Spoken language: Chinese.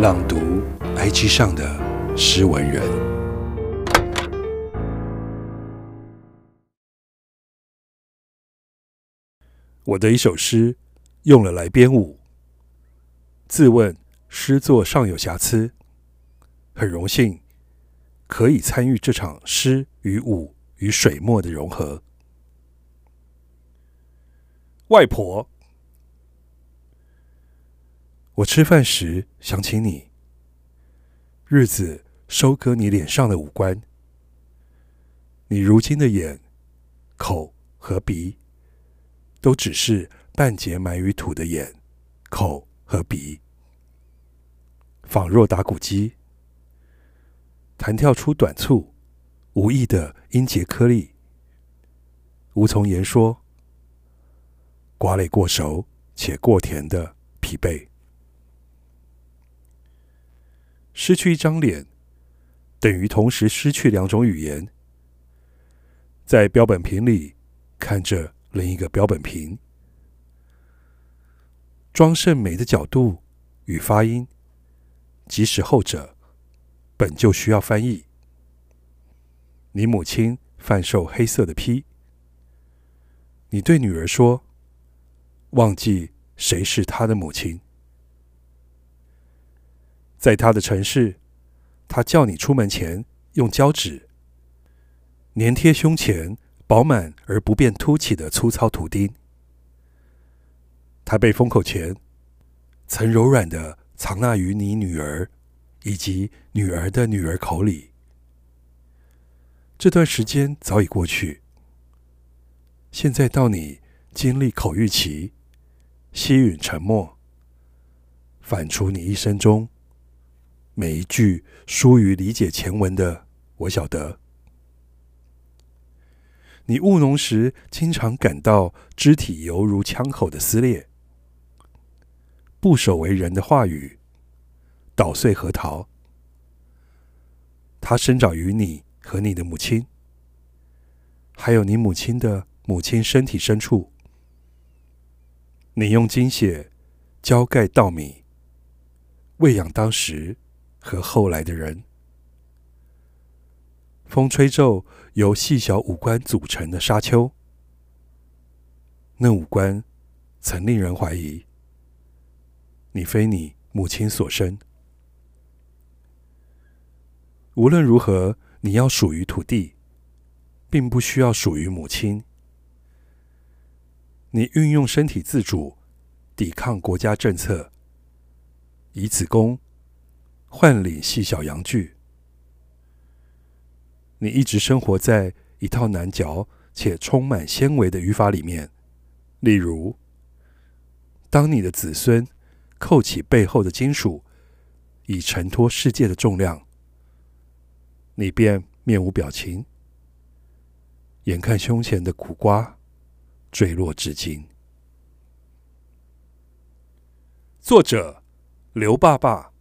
朗读 IG 上的诗文人。我的一首诗用了来编舞。自问诗作尚有瑕疵，很荣幸可以参与这场诗与舞与水墨的融合。外婆。我吃饭时想起你，日子收割你脸上的五官，你如今的眼、口和鼻，都只是半截埋于土的眼、口和鼻，仿若打鼓机，弹跳出短促、无意的音节颗粒，无从言说，寡垒过熟且过甜的疲惫。失去一张脸，等于同时失去两种语言。在标本瓶里看着另一个标本瓶，装甚美的角度与发音，即使后者本就需要翻译。你母亲贩售黑色的披，你对女儿说：“忘记谁是她的母亲。”在他的城市，他叫你出门前用胶纸粘贴胸前饱满而不便凸起的粗糙图钉。他被封口前曾柔软地藏纳于你女儿以及女儿的女儿口里。这段时间早已过去，现在到你经历口欲期，吸吮沉默，反刍你一生中。每一句疏于理解前文的，我晓得。你务农时，经常感到肢体犹如枪口的撕裂。不守为人的话语，捣碎核桃。它生长于你和你的母亲，还有你母亲的母亲身体深处。你用精血浇盖稻米，喂养当时。和后来的人，风吹皱由细小五官组成的沙丘，那五官曾令人怀疑，你非你母亲所生。无论如何，你要属于土地，并不需要属于母亲。你运用身体自主，抵抗国家政策，以子宫。换领细小阳具，你一直生活在一套难嚼且充满纤维的语法里面。例如，当你的子孙扣起背后的金属，以承托世界的重量，你便面无表情，眼看胸前的苦瓜坠落至今。作者：刘爸爸。